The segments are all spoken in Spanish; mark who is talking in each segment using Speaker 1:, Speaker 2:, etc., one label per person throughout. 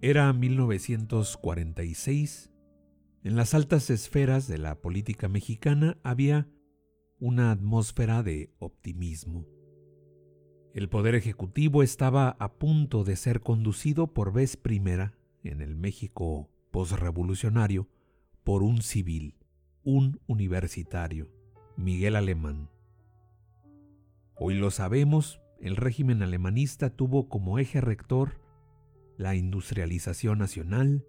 Speaker 1: Era 1946. En las altas esferas de la política mexicana había una atmósfera de optimismo. El poder ejecutivo estaba a punto de ser conducido por vez primera en el México posrevolucionario por un civil, un universitario, Miguel Alemán. Hoy lo sabemos, el régimen alemanista tuvo como eje rector la industrialización nacional,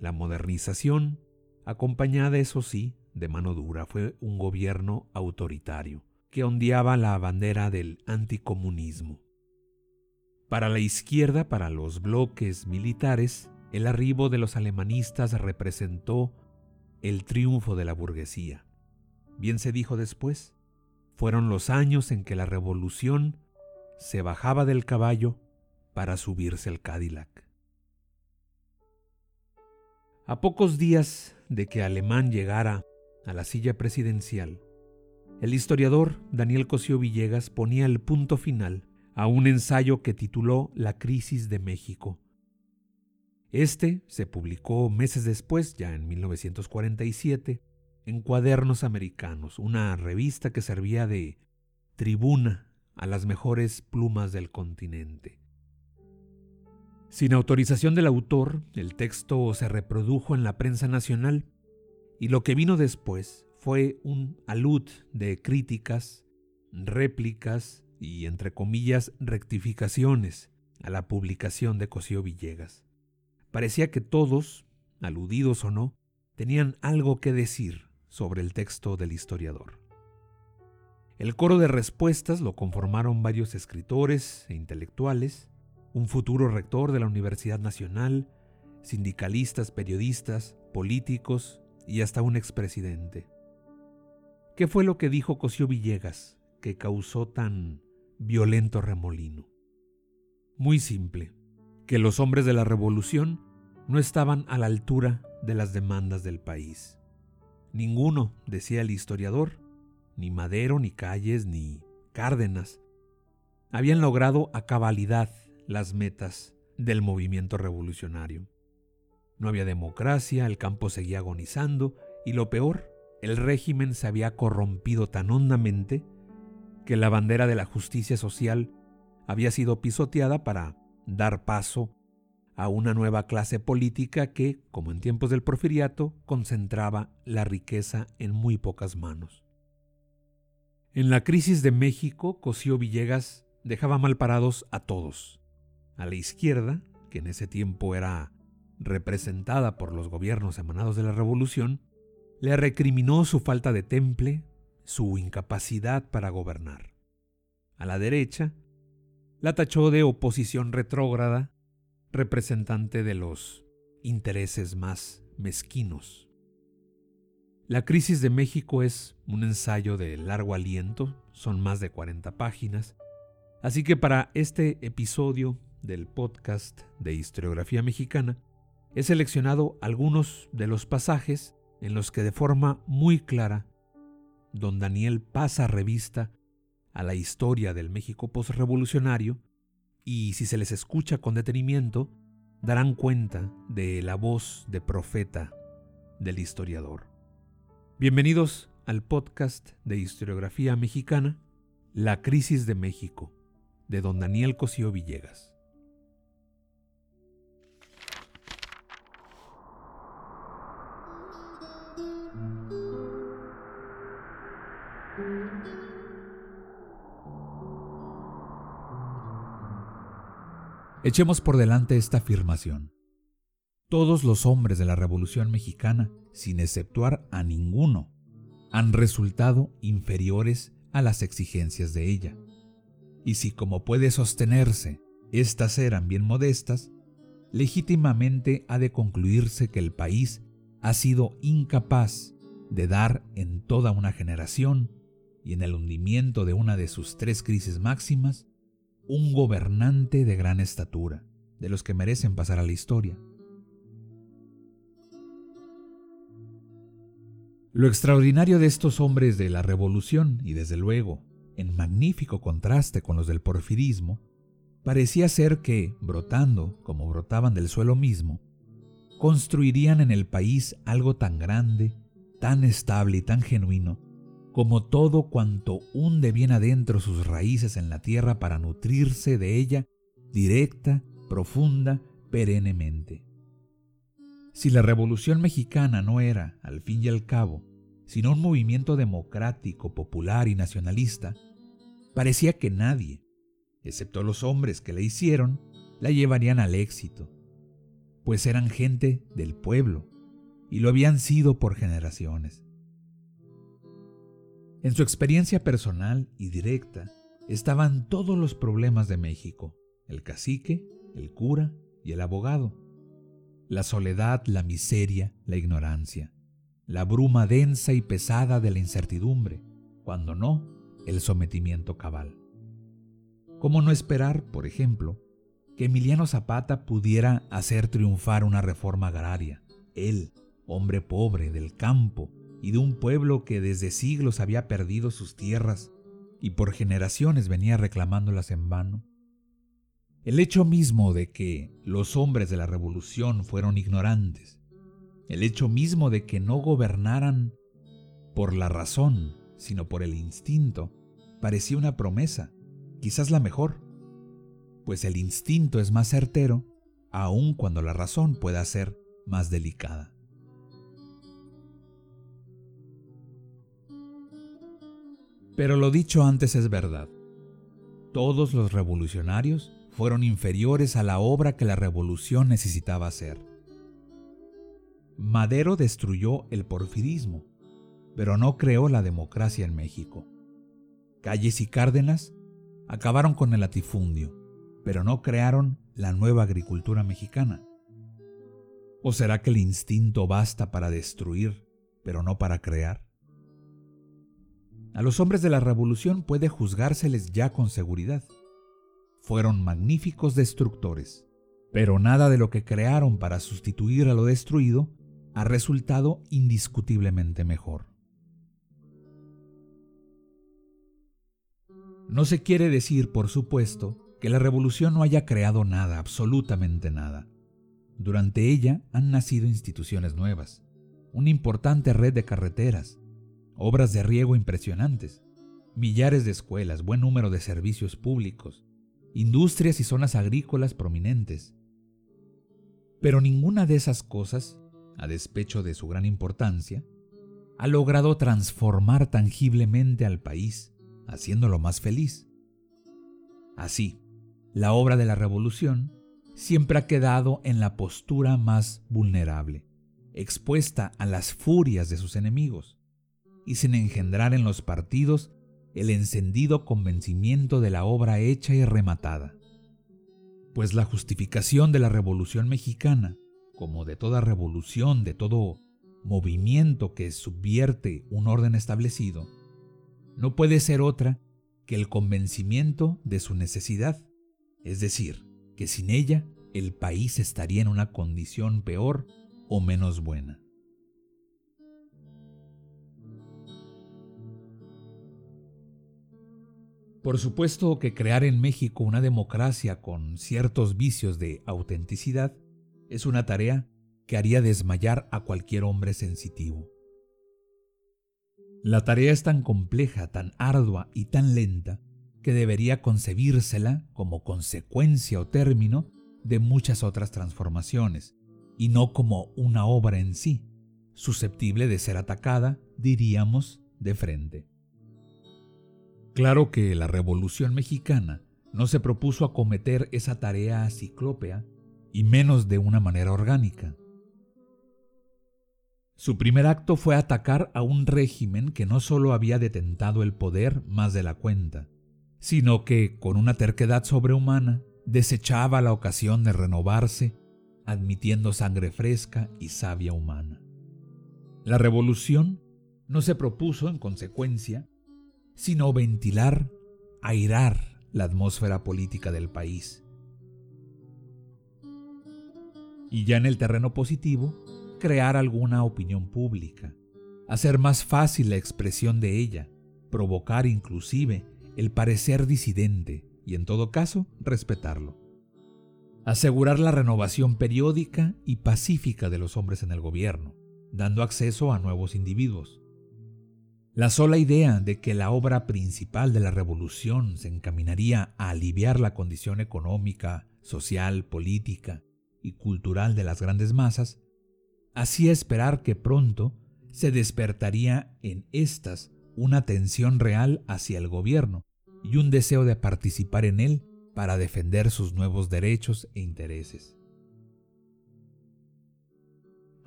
Speaker 1: la modernización, acompañada, eso sí, de mano dura. Fue un gobierno autoritario, que ondeaba la bandera del anticomunismo. Para la izquierda, para los bloques militares, el arribo de los alemanistas representó el triunfo de la burguesía. Bien se dijo después, fueron los años en que la revolución se bajaba del caballo para subirse al Cadillac. A pocos días de que Alemán llegara a la silla presidencial, el historiador Daniel Cosío Villegas ponía el punto final a un ensayo que tituló La crisis de México. Este se publicó meses después, ya en 1947, en Cuadernos Americanos, una revista que servía de tribuna a las mejores plumas del continente. Sin autorización del autor, el texto se reprodujo en la prensa nacional y lo que vino después fue un alud de críticas, réplicas y, entre comillas, rectificaciones a la publicación de Cosío Villegas. Parecía que todos, aludidos o no, tenían algo que decir sobre el texto del historiador. El coro de respuestas lo conformaron varios escritores e intelectuales, un futuro rector de la Universidad Nacional, sindicalistas, periodistas, políticos y hasta un expresidente. ¿Qué fue lo que dijo Cosío Villegas que causó tan violento remolino? Muy simple, que los hombres de la revolución no estaban a la altura de las demandas del país. Ninguno, decía el historiador, ni Madero, ni Calles, ni Cárdenas, habían logrado a cabalidad las metas del movimiento revolucionario. No había democracia, el campo seguía agonizando y lo peor, el régimen se había corrompido tan hondamente que la bandera de la justicia social había sido pisoteada para dar paso a una nueva clase política que, como en tiempos del porfiriato, concentraba la riqueza en muy pocas manos. En la crisis de México, Cosío Villegas dejaba mal parados a todos, a la izquierda, que en ese tiempo era representada por los gobiernos emanados de la revolución, le recriminó su falta de temple, su incapacidad para gobernar. A la derecha, la tachó de oposición retrógrada, representante de los intereses más mezquinos. La crisis de México es un ensayo de largo aliento, son más de 40 páginas, así que para este episodio del podcast de historiografía mexicana, he seleccionado algunos de los pasajes en los que de forma muy clara don Daniel pasa revista a la historia del México postrevolucionario y si se les escucha con detenimiento, darán cuenta de la voz de profeta del historiador. Bienvenidos al podcast de historiografía mexicana, La crisis de México, de don Daniel Cosío Villegas. Echemos por delante esta afirmación. Todos los hombres de la Revolución Mexicana, sin exceptuar a ninguno, han resultado inferiores a las exigencias de ella. Y si como puede sostenerse, estas eran bien modestas, legítimamente ha de concluirse que el país ha sido incapaz de dar en toda una generación y en el hundimiento de una de sus tres crisis máximas, un gobernante de gran estatura, de los que merecen pasar a la historia. Lo extraordinario de estos hombres de la revolución, y desde luego, en magnífico contraste con los del porfirismo, parecía ser que, brotando como brotaban del suelo mismo, construirían en el país algo tan grande, tan estable y tan genuino, como todo cuanto hunde bien adentro sus raíces en la tierra para nutrirse de ella directa, profunda, perennemente. Si la Revolución mexicana no era, al fin y al cabo, sino un movimiento democrático, popular y nacionalista, parecía que nadie, excepto los hombres que la hicieron, la llevarían al éxito, pues eran gente del pueblo y lo habían sido por generaciones. En su experiencia personal y directa estaban todos los problemas de México, el cacique, el cura y el abogado, la soledad, la miseria, la ignorancia, la bruma densa y pesada de la incertidumbre, cuando no, el sometimiento cabal. ¿Cómo no esperar, por ejemplo, que Emiliano Zapata pudiera hacer triunfar una reforma agraria? Él, hombre pobre del campo y de un pueblo que desde siglos había perdido sus tierras y por generaciones venía reclamándolas en vano. El hecho mismo de que los hombres de la revolución fueron ignorantes, el hecho mismo de que no gobernaran por la razón, sino por el instinto, parecía una promesa quizás la mejor, pues el instinto es más certero, aun cuando la razón pueda ser más delicada. Pero lo dicho antes es verdad. Todos los revolucionarios fueron inferiores a la obra que la revolución necesitaba hacer. Madero destruyó el porfirismo, pero no creó la democracia en México. Calles y Cárdenas acabaron con el latifundio, pero no crearon la nueva agricultura mexicana. ¿O será que el instinto basta para destruir, pero no para crear? A los hombres de la revolución puede juzgárseles ya con seguridad. Fueron magníficos destructores, pero nada de lo que crearon para sustituir a lo destruido ha resultado indiscutiblemente mejor. No se quiere decir, por supuesto, que la revolución no haya creado nada, absolutamente nada. Durante ella han nacido instituciones nuevas, una importante red de carreteras, obras de riego impresionantes, millares de escuelas, buen número de servicios públicos, industrias y zonas agrícolas prominentes. Pero ninguna de esas cosas, a despecho de su gran importancia, ha logrado transformar tangiblemente al país haciéndolo más feliz. Así, la obra de la revolución siempre ha quedado en la postura más vulnerable, expuesta a las furias de sus enemigos, y sin engendrar en los partidos el encendido convencimiento de la obra hecha y rematada. Pues la justificación de la Revolución mexicana, como de toda revolución, de todo movimiento que subvierte un orden establecido, no puede ser otra que el convencimiento de su necesidad, es decir, que sin ella el país estaría en una condición peor o menos buena. Por supuesto que crear en México una democracia con ciertos vicios de autenticidad es una tarea que haría desmayar a cualquier hombre sensitivo. La tarea es tan compleja, tan ardua y tan lenta que debería concebírsela como consecuencia o término de muchas otras transformaciones, y no como una obra en sí, susceptible de ser atacada, diríamos, de frente. Claro que la Revolución mexicana no se propuso acometer esa tarea ciclópea, y menos de una manera orgánica. Su primer acto fue atacar a un régimen que no solo había detentado el poder más de la cuenta, sino que, con una terquedad sobrehumana, desechaba la ocasión de renovarse, admitiendo sangre fresca y savia humana. La revolución no se propuso, en consecuencia, sino ventilar, airar la atmósfera política del país. Y ya en el terreno positivo, crear alguna opinión pública, hacer más fácil la expresión de ella, provocar inclusive el parecer disidente y en todo caso respetarlo. Asegurar la renovación periódica y pacífica de los hombres en el gobierno, dando acceso a nuevos individuos. La sola idea de que la obra principal de la revolución se encaminaría a aliviar la condición económica, social, política y cultural de las grandes masas, hacía esperar que pronto se despertaría en éstas una tensión real hacia el gobierno y un deseo de participar en él para defender sus nuevos derechos e intereses.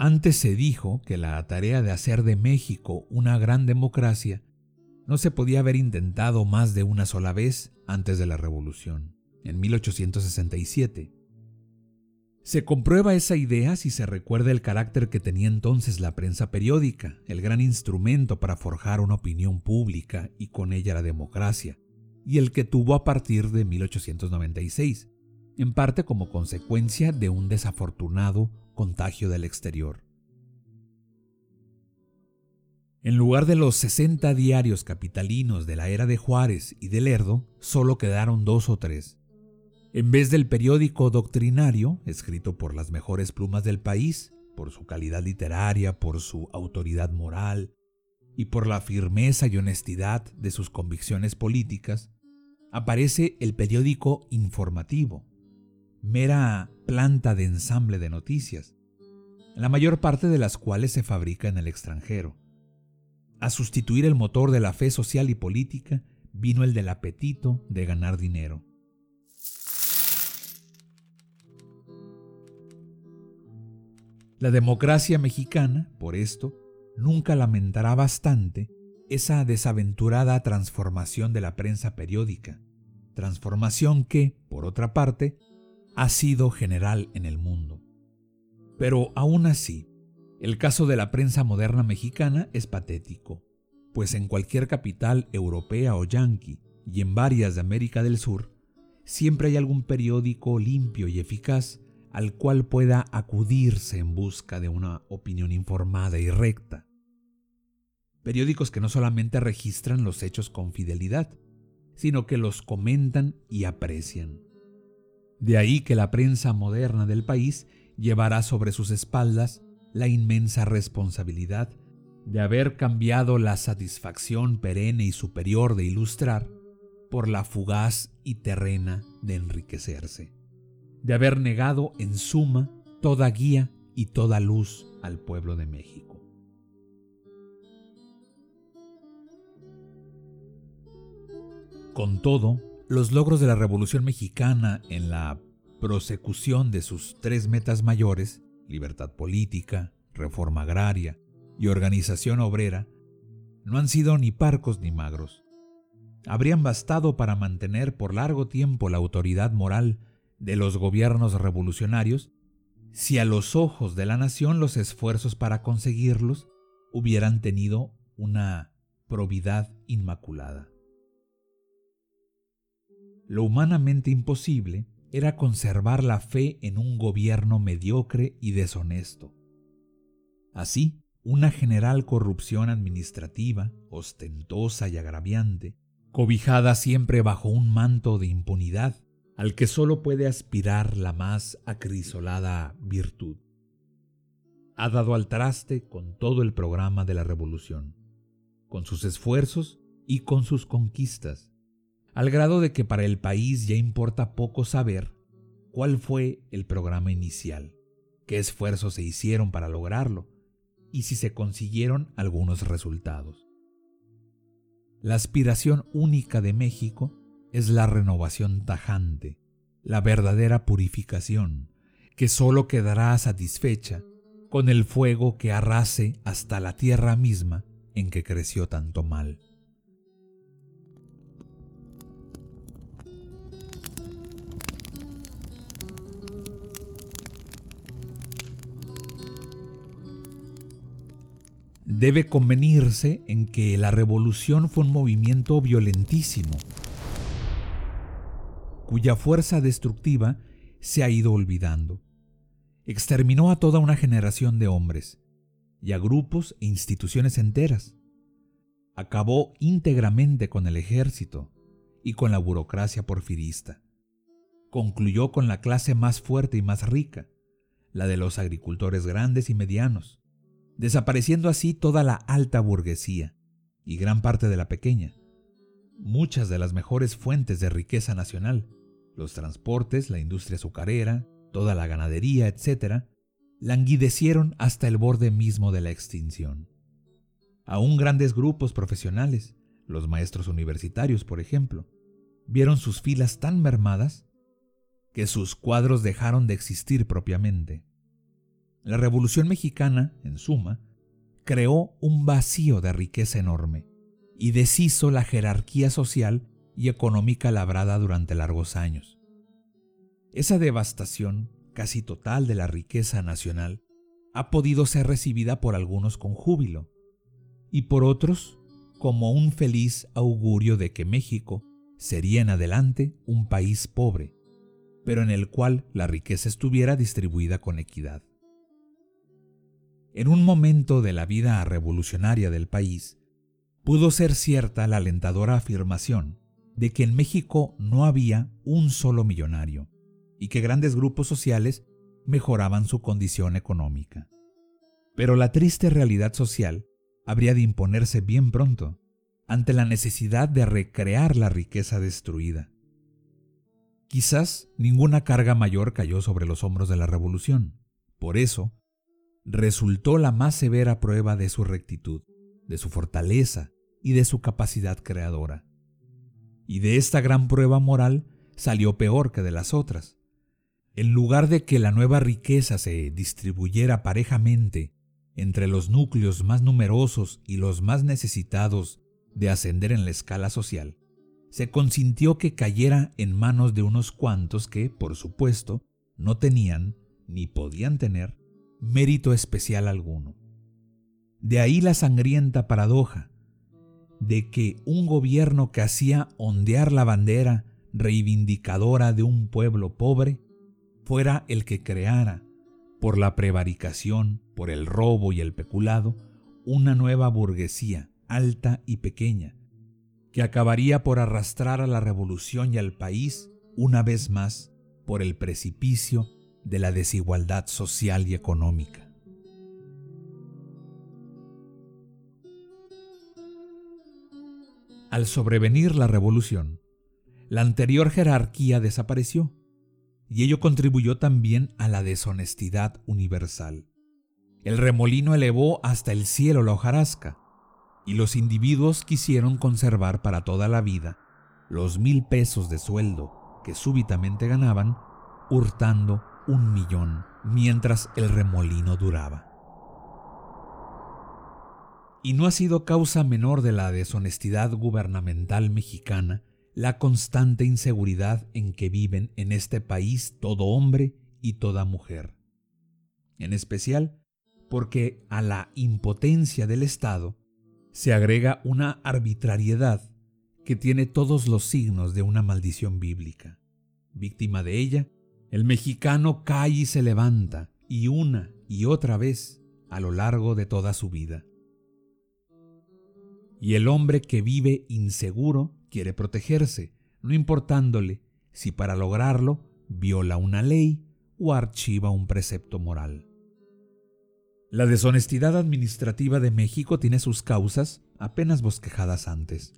Speaker 1: Antes se dijo que la tarea de hacer de México una gran democracia no se podía haber intentado más de una sola vez antes de la Revolución, en 1867. Se comprueba esa idea si se recuerda el carácter que tenía entonces la prensa periódica, el gran instrumento para forjar una opinión pública y con ella la democracia, y el que tuvo a partir de 1896, en parte como consecuencia de un desafortunado contagio del exterior. En lugar de los 60 diarios capitalinos de la era de Juárez y de Lerdo, solo quedaron dos o tres. En vez del periódico doctrinario, escrito por las mejores plumas del país, por su calidad literaria, por su autoridad moral y por la firmeza y honestidad de sus convicciones políticas, aparece el periódico informativo, mera planta de ensamble de noticias, la mayor parte de las cuales se fabrica en el extranjero. A sustituir el motor de la fe social y política vino el del apetito de ganar dinero. La democracia mexicana, por esto, nunca lamentará bastante esa desaventurada transformación de la prensa periódica, transformación que, por otra parte, ha sido general en el mundo. Pero aún así, el caso de la prensa moderna mexicana es patético, pues en cualquier capital europea o yanqui y en varias de América del Sur, siempre hay algún periódico limpio y eficaz al cual pueda acudirse en busca de una opinión informada y recta. Periódicos que no solamente registran los hechos con fidelidad, sino que los comentan y aprecian. De ahí que la prensa moderna del país llevará sobre sus espaldas la inmensa responsabilidad de haber cambiado la satisfacción perenne y superior de ilustrar por la fugaz y terrena de enriquecerse, de haber negado en suma toda guía y toda luz al pueblo de México. Con todo, los logros de la Revolución Mexicana en la prosecución de sus tres metas mayores, libertad política, reforma agraria y organización obrera, no han sido ni parcos ni magros. Habrían bastado para mantener por largo tiempo la autoridad moral de los gobiernos revolucionarios si a los ojos de la nación los esfuerzos para conseguirlos hubieran tenido una probidad inmaculada. Lo humanamente imposible era conservar la fe en un gobierno mediocre y deshonesto. Así, una general corrupción administrativa, ostentosa y agraviante, cobijada siempre bajo un manto de impunidad, al que solo puede aspirar la más acrisolada virtud. Ha dado al traste con todo el programa de la revolución, con sus esfuerzos y con sus conquistas, al grado de que para el país ya importa poco saber cuál fue el programa inicial, qué esfuerzos se hicieron para lograrlo y si se consiguieron algunos resultados. La aspiración única de México es la renovación tajante, la verdadera purificación, que sólo quedará satisfecha con el fuego que arrase hasta la tierra misma en que creció tanto mal. Debe convenirse en que la revolución fue un movimiento violentísimo, cuya fuerza destructiva se ha ido olvidando. Exterminó a toda una generación de hombres y a grupos e instituciones enteras. Acabó íntegramente con el ejército y con la burocracia porfirista. Concluyó con la clase más fuerte y más rica, la de los agricultores grandes y medianos, desapareciendo así toda la alta burguesía y gran parte de la pequeña. Muchas de las mejores fuentes de riqueza nacional, los transportes, la industria azucarera, toda la ganadería, etc., languidecieron hasta el borde mismo de la extinción. Aún grandes grupos profesionales, los maestros universitarios, por ejemplo, vieron sus filas tan mermadas que sus cuadros dejaron de existir propiamente. La Revolución Mexicana, en suma, creó un vacío de riqueza enorme y deshizo la jerarquía social y económica labrada durante largos años. Esa devastación casi total de la riqueza nacional ha podido ser recibida por algunos con júbilo y por otros como un feliz augurio de que México sería en adelante un país pobre, pero en el cual la riqueza estuviera distribuida con equidad. En un momento de la vida revolucionaria del país, pudo ser cierta la alentadora afirmación de que en México no había un solo millonario y que grandes grupos sociales mejoraban su condición económica. Pero la triste realidad social habría de imponerse bien pronto ante la necesidad de recrear la riqueza destruida. Quizás ninguna carga mayor cayó sobre los hombros de la revolución. Por eso, resultó la más severa prueba de su rectitud, de su fortaleza y de su capacidad creadora. Y de esta gran prueba moral salió peor que de las otras. En lugar de que la nueva riqueza se distribuyera parejamente entre los núcleos más numerosos y los más necesitados de ascender en la escala social, se consintió que cayera en manos de unos cuantos que, por supuesto, no tenían ni podían tener mérito especial alguno. De ahí la sangrienta paradoja de que un gobierno que hacía ondear la bandera reivindicadora de un pueblo pobre fuera el que creara, por la prevaricación, por el robo y el peculado, una nueva burguesía alta y pequeña, que acabaría por arrastrar a la revolución y al país una vez más por el precipicio de la desigualdad social y económica. Al sobrevenir la revolución, la anterior jerarquía desapareció, y ello contribuyó también a la deshonestidad universal. El remolino elevó hasta el cielo la hojarasca, y los individuos quisieron conservar para toda la vida los mil pesos de sueldo que súbitamente ganaban, hurtando un millón mientras el remolino duraba. Y no ha sido causa menor de la deshonestidad gubernamental mexicana la constante inseguridad en que viven en este país todo hombre y toda mujer. En especial porque a la impotencia del Estado se agrega una arbitrariedad que tiene todos los signos de una maldición bíblica. Víctima de ella, el mexicano cae y se levanta, y una y otra vez a lo largo de toda su vida. Y el hombre que vive inseguro quiere protegerse, no importándole si para lograrlo viola una ley o archiva un precepto moral. La deshonestidad administrativa de México tiene sus causas apenas bosquejadas antes.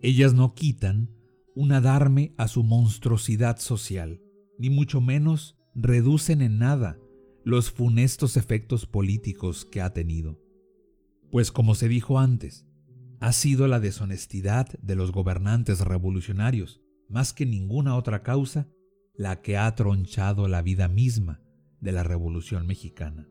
Speaker 1: Ellas no quitan un adarme a su monstruosidad social, ni mucho menos reducen en nada los funestos efectos políticos que ha tenido. Pues como se dijo antes, ha sido la deshonestidad de los gobernantes revolucionarios, más que ninguna otra causa, la que ha tronchado la vida misma de la Revolución Mexicana.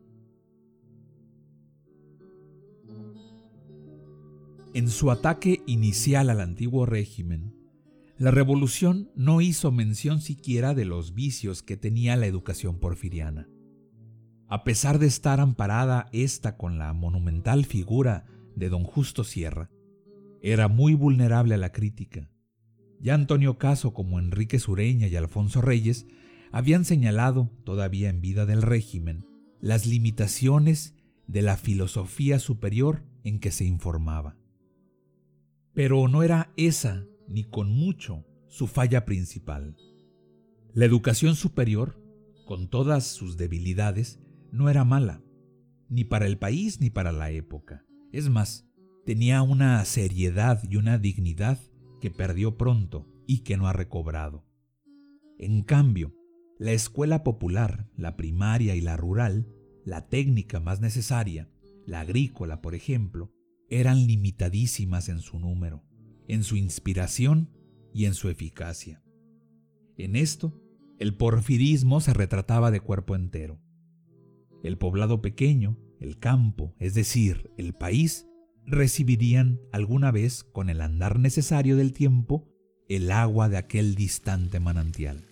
Speaker 1: En su ataque inicial al antiguo régimen, la revolución no hizo mención siquiera de los vicios que tenía la educación porfiriana. A pesar de estar amparada esta con la monumental figura de don Justo Sierra, era muy vulnerable a la crítica. Ya Antonio Caso como Enrique Sureña y Alfonso Reyes habían señalado, todavía en vida del régimen, las limitaciones de la filosofía superior en que se informaba. Pero no era esa, ni con mucho, su falla principal. La educación superior, con todas sus debilidades, no era mala, ni para el país ni para la época. Es más, tenía una seriedad y una dignidad que perdió pronto y que no ha recobrado. En cambio, la escuela popular, la primaria y la rural, la técnica más necesaria, la agrícola, por ejemplo, eran limitadísimas en su número, en su inspiración y en su eficacia. En esto, el porfirismo se retrataba de cuerpo entero. El poblado pequeño, el campo, es decir, el país, recibirían alguna vez, con el andar necesario del tiempo, el agua de aquel distante manantial.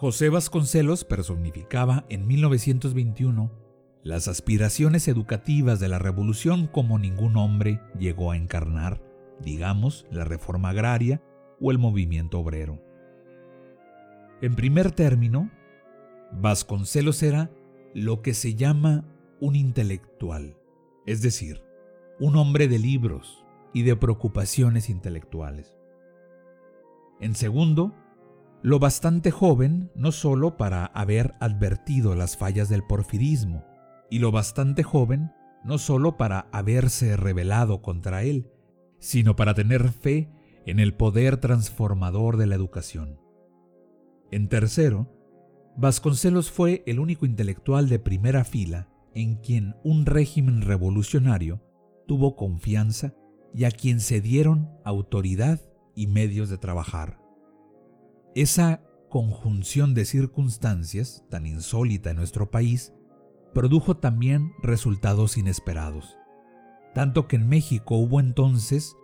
Speaker 1: José Vasconcelos personificaba en 1921 las aspiraciones educativas de la revolución como ningún hombre llegó a encarnar, digamos, la reforma agraria o el movimiento obrero. En primer término, Vasconcelos era lo que se llama un intelectual, es decir, un hombre de libros y de preocupaciones intelectuales. En segundo, lo bastante joven no solo para haber advertido las fallas del porfirismo, y lo bastante joven no solo para haberse rebelado contra él, sino para tener fe en el poder transformador de la educación. En tercero, Vasconcelos fue el único intelectual de primera fila en quien un régimen revolucionario tuvo confianza y a quien se dieron autoridad y medios de trabajar. Esa conjunción de circunstancias, tan insólita en nuestro país, produjo también resultados inesperados. Tanto que en México hubo entonces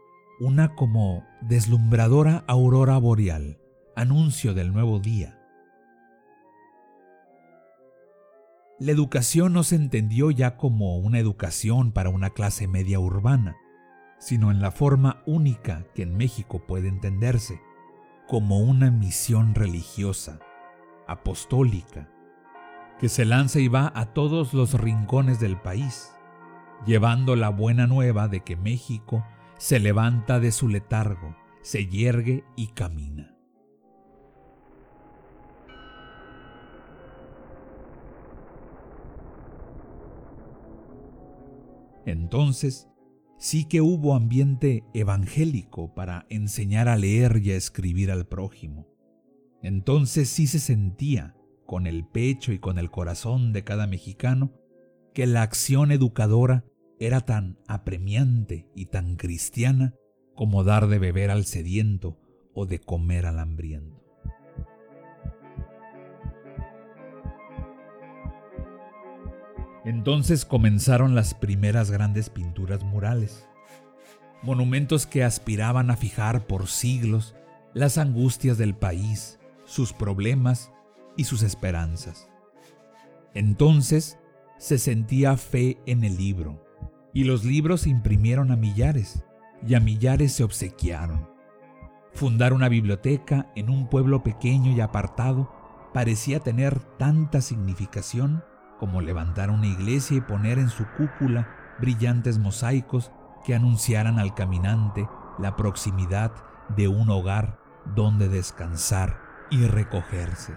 Speaker 1: una como deslumbradora aurora boreal, anuncio del nuevo día. La educación no se entendió ya como una educación para una clase media urbana, sino en la forma única que en México puede entenderse, como una misión religiosa, apostólica, que se lanza y va a todos los rincones del país, llevando la buena nueva de que México se levanta de su letargo, se yergue y camina. Entonces, sí que hubo ambiente evangélico para enseñar a leer y a escribir al prójimo. Entonces sí se sentía, con el pecho y con el corazón de cada mexicano, que la acción educadora era tan apremiante y tan cristiana como dar de beber al sediento o de comer al hambriento. Entonces comenzaron las primeras grandes pinturas murales, monumentos que aspiraban a fijar por siglos las angustias del país, sus problemas y sus esperanzas. Entonces se sentía fe en el libro, y los libros se imprimieron a millares, y a millares se obsequiaron. Fundar una biblioteca en un pueblo pequeño y apartado parecía tener tanta significación como levantar una iglesia y poner en su cúpula brillantes mosaicos que anunciaran al caminante la proximidad de un hogar donde descansar y recogerse.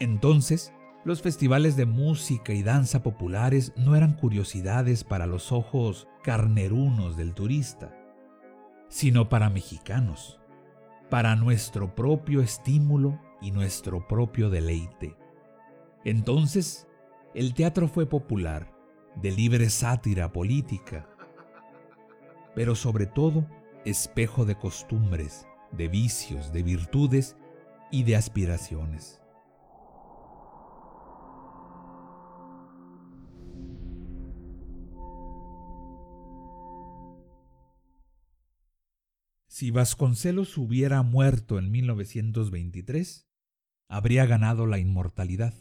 Speaker 1: Entonces, los festivales de música y danza populares no eran curiosidades para los ojos carnerunos del turista, sino para mexicanos, para nuestro propio estímulo y nuestro propio deleite. Entonces, el teatro fue popular, de libre sátira política, pero sobre todo espejo de costumbres, de vicios, de virtudes y de aspiraciones. Si Vasconcelos hubiera muerto en 1923, habría ganado la inmortalidad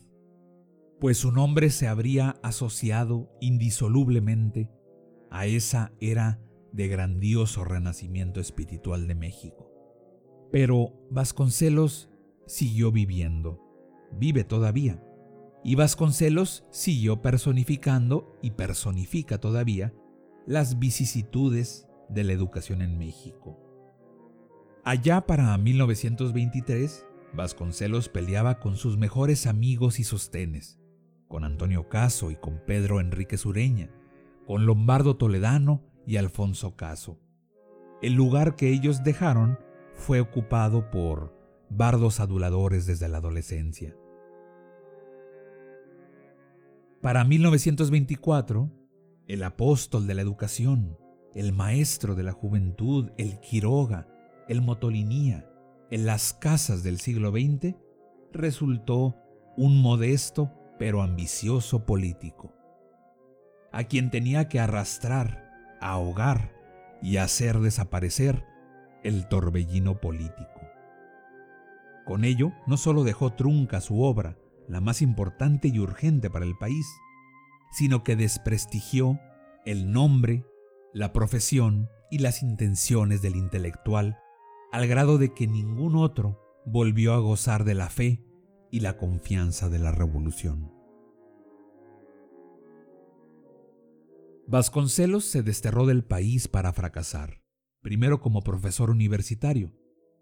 Speaker 1: pues su nombre se habría asociado indisolublemente a esa era de grandioso renacimiento espiritual de México. Pero Vasconcelos siguió viviendo, vive todavía, y Vasconcelos siguió personificando y personifica todavía las vicisitudes de la educación en México. Allá para 1923, Vasconcelos peleaba con sus mejores amigos y sostenes, con Antonio Caso y con Pedro Enrique Sureña, con Lombardo Toledano y Alfonso Caso. El lugar que ellos dejaron fue ocupado por bardos aduladores desde la adolescencia. Para 1924, el apóstol de la educación, el maestro de la juventud, el Quiroga, el Motolinía, en las casas del siglo XX, resultó un modesto pero ambicioso político, a quien tenía que arrastrar, ahogar y hacer desaparecer el torbellino político. Con ello, no solo dejó trunca su obra, la más importante y urgente para el país, sino que desprestigió el nombre, la profesión y las intenciones del intelectual, al grado de que ningún otro volvió a gozar de la fe y la confianza de la revolución. Vasconcelos se desterró del país para fracasar, primero como profesor universitario,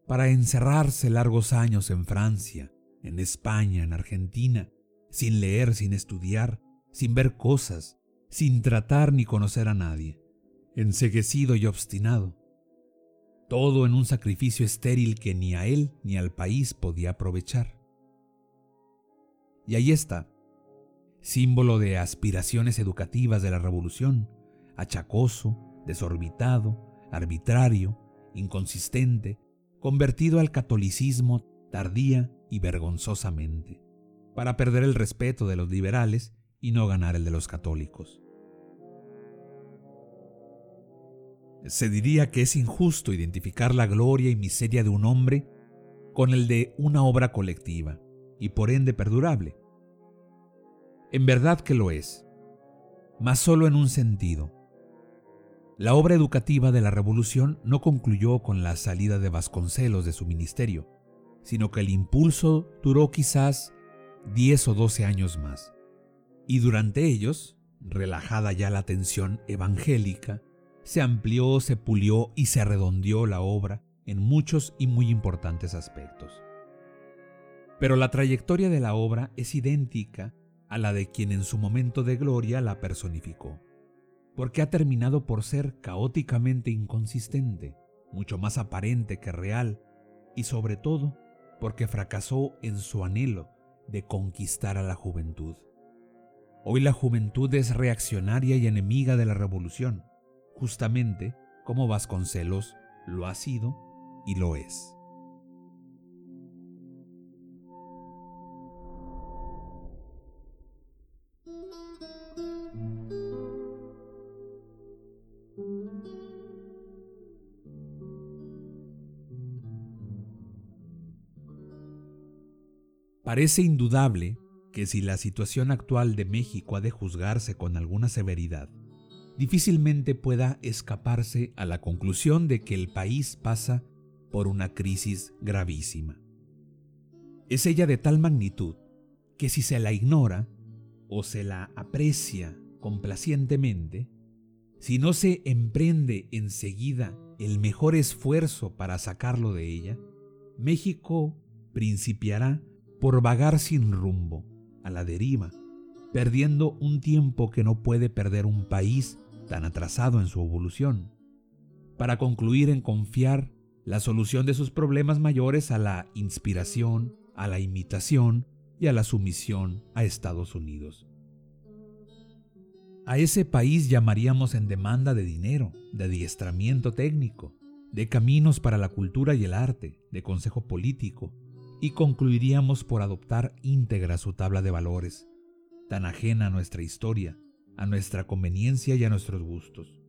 Speaker 1: para encerrarse largos años en Francia, en España, en Argentina, sin leer, sin estudiar, sin ver cosas, sin tratar ni conocer a nadie, enseguecido y obstinado. Todo en un sacrificio estéril que ni a él ni al país podía aprovechar. Y ahí está, símbolo de aspiraciones educativas de la revolución, achacoso, desorbitado, arbitrario, inconsistente, convertido al catolicismo tardía y vergonzosamente, para perder el respeto de los liberales y no ganar el de los católicos. Se diría que es injusto identificar la gloria y miseria de un hombre con el de una obra colectiva, y por ende perdurable. En verdad que lo es, mas solo en un sentido. La obra educativa de la Revolución no concluyó con la salida de Vasconcelos de su ministerio, sino que el impulso duró quizás 10 o 12 años más. Y durante ellos, relajada ya la tensión evangélica, se amplió, se pulió y se redondeó la obra en muchos y muy importantes aspectos. Pero la trayectoria de la obra es idéntica a la de quien en su momento de gloria la personificó, porque ha terminado por ser caóticamente inconsistente, mucho más aparente que real, y sobre todo porque fracasó en su anhelo de conquistar a la juventud. Hoy la juventud es reaccionaria y enemiga de la revolución, justamente como Vasconcelos lo ha sido y lo es. Parece indudable que si la situación actual de México ha de juzgarse con alguna severidad, difícilmente pueda escaparse a la conclusión de que el país pasa por una crisis gravísima. Es ella de tal magnitud que si se la ignora o se la aprecia complacientemente, si no se emprende enseguida el mejor esfuerzo para sacarlo de ella, México principiará por vagar sin rumbo, a la deriva, perdiendo un tiempo que no puede perder un país tan atrasado en su evolución, para concluir en confiar la solución de sus problemas mayores a la inspiración, a la imitación y a la sumisión a Estados Unidos. A ese país llamaríamos en demanda de dinero, de adiestramiento técnico, de caminos para la cultura y el arte, de consejo político, y concluiríamos por adoptar íntegra su tabla de valores, tan ajena a nuestra historia, a nuestra conveniencia y a nuestros gustos.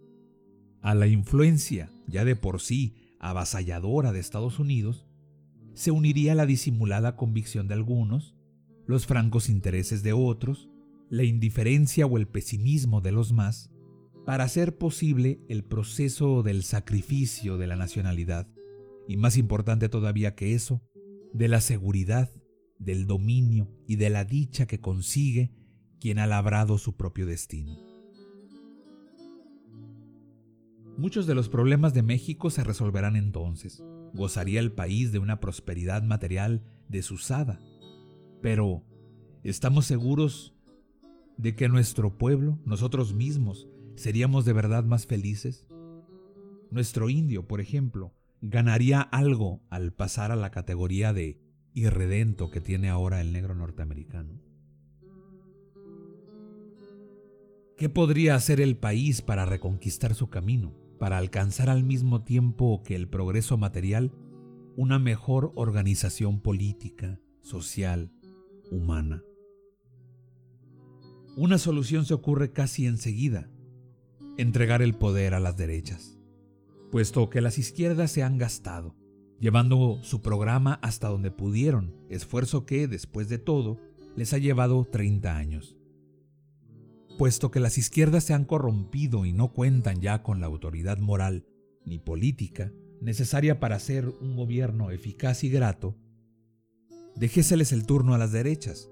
Speaker 1: A la influencia, ya de por sí avasalladora de Estados Unidos, se uniría la disimulada convicción de algunos, los francos intereses de otros, la indiferencia o el pesimismo de los más, para hacer posible el proceso del sacrificio de la nacionalidad, y más importante todavía que eso, de la seguridad, del dominio y de la dicha que consigue quien ha labrado su propio destino. Muchos de los problemas de México se resolverán entonces. Gozaría el país de una prosperidad material desusada. Pero, ¿estamos seguros de que nuestro pueblo, nosotros mismos, seríamos de verdad más felices? Nuestro indio, por ejemplo, ganaría algo al pasar a la categoría de irredento que tiene ahora el negro norteamericano. ¿Qué podría hacer el país para reconquistar su camino, para alcanzar al mismo tiempo que el progreso material una mejor organización política, social, humana? Una solución se ocurre casi enseguida, entregar el poder a las derechas, puesto que las izquierdas se han gastado, llevando su programa hasta donde pudieron, esfuerzo que, después de todo, les ha llevado 30 años puesto que las izquierdas se han corrompido y no cuentan ya con la autoridad moral ni política necesaria para ser un gobierno eficaz y grato, déjeseles el turno a las derechas,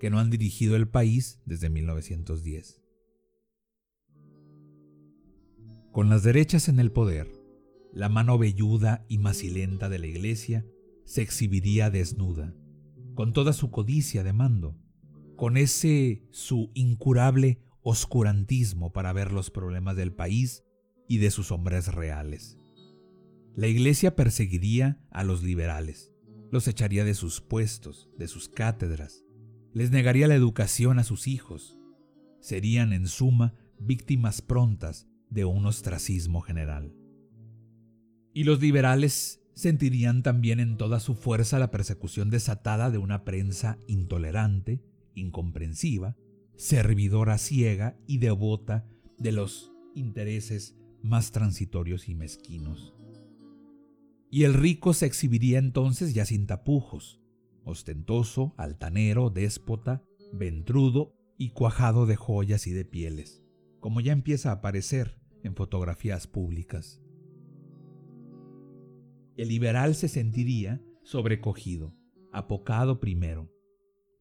Speaker 1: que no han dirigido el país desde 1910. Con las derechas en el poder, la mano velluda y macilenta de la iglesia se exhibiría desnuda, con toda su codicia de mando, con ese su incurable oscurantismo para ver los problemas del país y de sus hombres reales. La iglesia perseguiría a los liberales, los echaría de sus puestos, de sus cátedras, les negaría la educación a sus hijos, serían en suma víctimas prontas de un ostracismo general. Y los liberales sentirían también en toda su fuerza la persecución desatada de una prensa intolerante, incomprensiva, servidora ciega y devota de los intereses más transitorios y mezquinos. Y el rico se exhibiría entonces ya sin tapujos, ostentoso, altanero, déspota, ventrudo y cuajado de joyas y de pieles, como ya empieza a aparecer en fotografías públicas. El liberal se sentiría sobrecogido, apocado primero.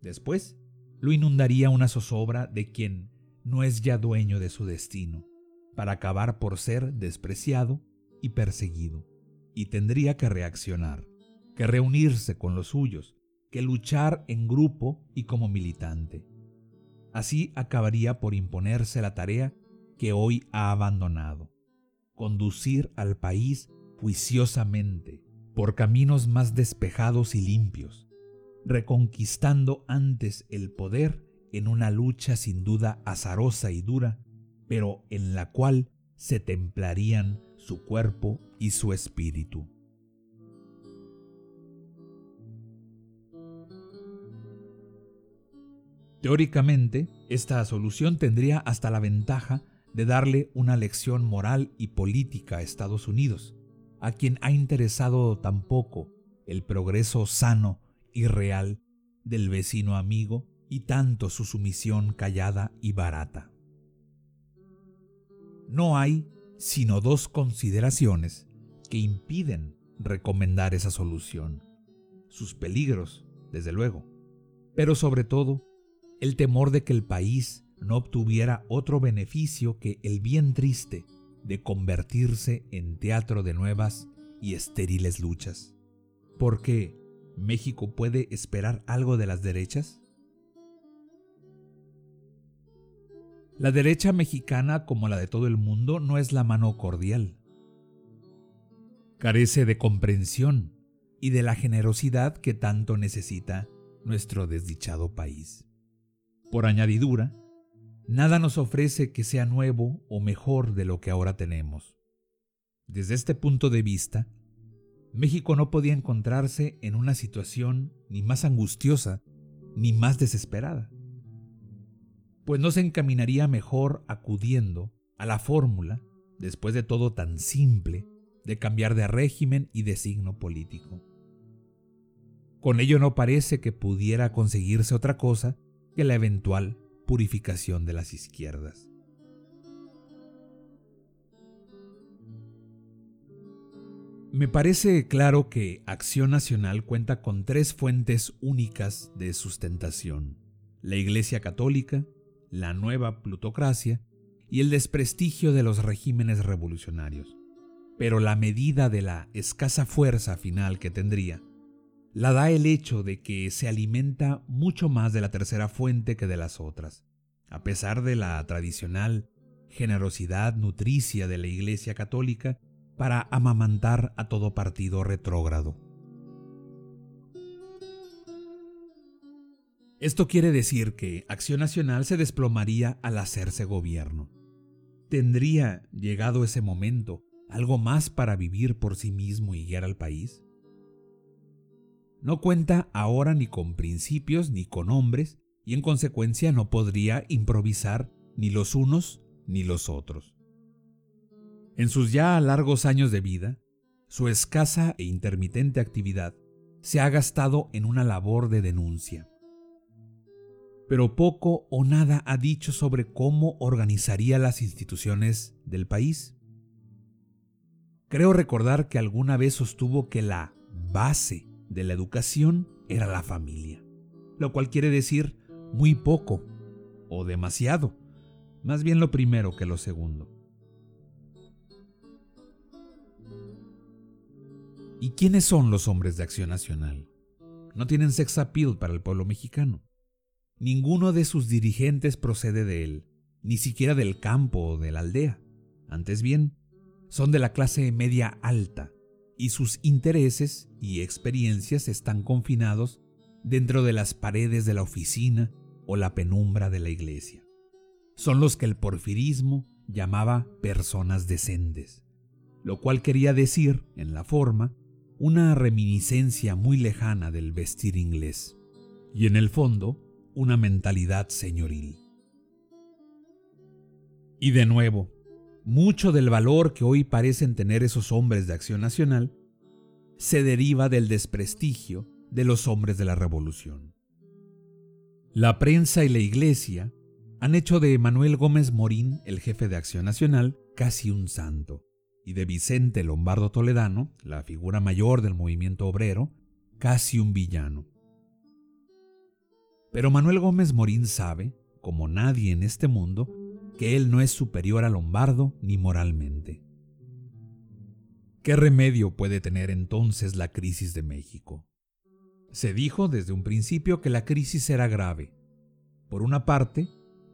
Speaker 1: Después lo inundaría una zozobra de quien no es ya dueño de su destino, para acabar por ser despreciado y perseguido, y tendría que reaccionar, que reunirse con los suyos, que luchar en grupo y como militante. Así acabaría por imponerse la tarea que hoy ha abandonado, conducir al país juiciosamente por caminos más despejados y limpios, reconquistando antes el poder en una lucha sin duda azarosa y dura, pero en la cual se templarían su cuerpo y su espíritu. Teóricamente, esta solución tendría hasta la ventaja de darle una lección moral y política a Estados Unidos, a quien ha interesado tan poco el progreso sano y real del vecino amigo y tanto su sumisión callada y barata. No hay sino dos consideraciones que impiden recomendar esa solución. Sus peligros, desde luego, pero sobre todo el temor de que el país no obtuviera otro beneficio que el bien triste de convertirse en teatro de nuevas y estériles luchas. Porque ¿México puede esperar algo de las derechas? La derecha mexicana, como la de todo el mundo, no es la mano cordial. Carece de comprensión y de la generosidad que tanto necesita nuestro desdichado país. Por añadidura, nada nos ofrece que sea nuevo o mejor de lo que ahora tenemos. Desde este punto de vista, México no podía encontrarse en una situación ni más angustiosa ni más desesperada, pues no se encaminaría mejor acudiendo a la fórmula, después de todo tan simple, de cambiar de régimen y de signo político. Con ello no parece que pudiera conseguirse otra cosa que la eventual purificación de las izquierdas. Me parece claro que Acción Nacional cuenta con tres fuentes únicas de sustentación. La Iglesia Católica, la nueva plutocracia y el desprestigio de los regímenes revolucionarios. Pero la medida de la escasa fuerza final que tendría la da el hecho de que se alimenta mucho más de la tercera fuente que de las otras, a pesar de la tradicional generosidad nutricia de la Iglesia Católica para amamantar a todo partido retrógrado. Esto quiere decir que Acción Nacional se desplomaría al hacerse gobierno. ¿Tendría, llegado ese momento, algo más para vivir por sí mismo y guiar al país? No cuenta ahora ni con principios ni con hombres y en consecuencia no podría improvisar ni los unos ni los otros. En sus ya largos años de vida, su escasa e intermitente actividad se ha gastado en una labor de denuncia. Pero poco o nada ha dicho sobre cómo organizaría las instituciones del país. Creo recordar que alguna vez sostuvo que la base de la educación era la familia, lo cual quiere decir muy poco o demasiado, más bien lo primero que lo segundo. ¿Y quiénes son los hombres de Acción Nacional? No tienen sex appeal para el pueblo mexicano. Ninguno de sus dirigentes procede de él, ni siquiera del campo o de la aldea. Antes bien, son de la clase media alta, y sus intereses y experiencias están confinados dentro de las paredes de la oficina o la penumbra de la iglesia. Son los que el porfirismo llamaba personas decentes, lo cual quería decir, en la forma, una reminiscencia muy lejana del vestir inglés, y en el fondo, una mentalidad señoril. Y de nuevo, mucho del valor que hoy parecen tener esos hombres de acción nacional se deriva del desprestigio de los hombres de la revolución. La prensa y la iglesia han hecho de Manuel Gómez Morín, el jefe de Acción Nacional, casi un santo y de Vicente Lombardo Toledano, la figura mayor del movimiento obrero, casi un villano. Pero Manuel Gómez Morín sabe, como nadie en este mundo, que él no es superior a Lombardo ni moralmente. ¿Qué remedio puede tener entonces la crisis de México? Se dijo desde un principio que la crisis era grave. Por una parte,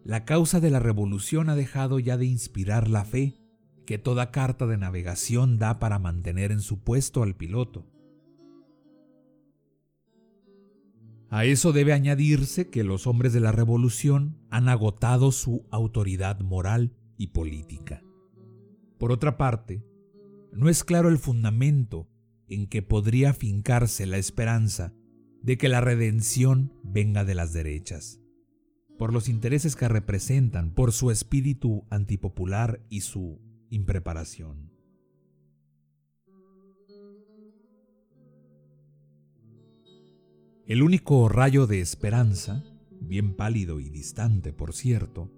Speaker 1: la causa de la revolución ha dejado ya de inspirar la fe que toda carta de navegación da para mantener en su puesto al piloto. A eso debe añadirse que los hombres de la revolución han agotado su autoridad moral y política. Por otra parte, no es claro el fundamento en que podría fincarse la esperanza de que la redención venga de las derechas, por los intereses que representan, por su espíritu antipopular y su impreparación. El único rayo de esperanza, bien pálido y distante por cierto,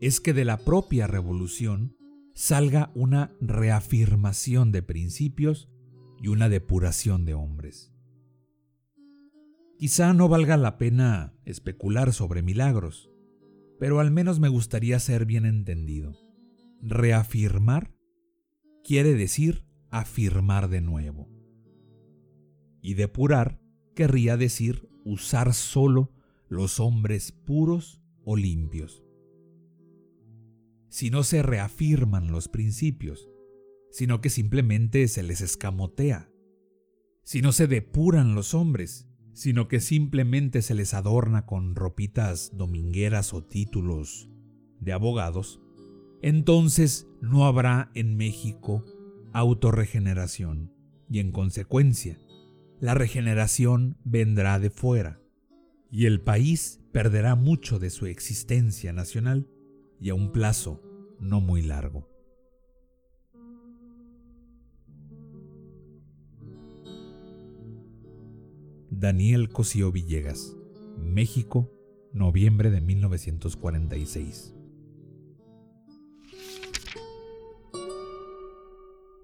Speaker 1: es que de la propia revolución salga una reafirmación de principios y una depuración de hombres. Quizá no valga la pena especular sobre milagros, pero al menos me gustaría ser bien entendido. Reafirmar quiere decir afirmar de nuevo. Y depurar querría decir usar solo los hombres puros o limpios. Si no se reafirman los principios, sino que simplemente se les escamotea. Si no se depuran los hombres, sino que simplemente se les adorna con ropitas domingueras o títulos de abogados, entonces no habrá en México autorregeneración y en consecuencia la regeneración vendrá de fuera y el país perderá mucho de su existencia nacional y a un plazo no muy largo. Daniel Cosío Villegas, México, noviembre de 1946.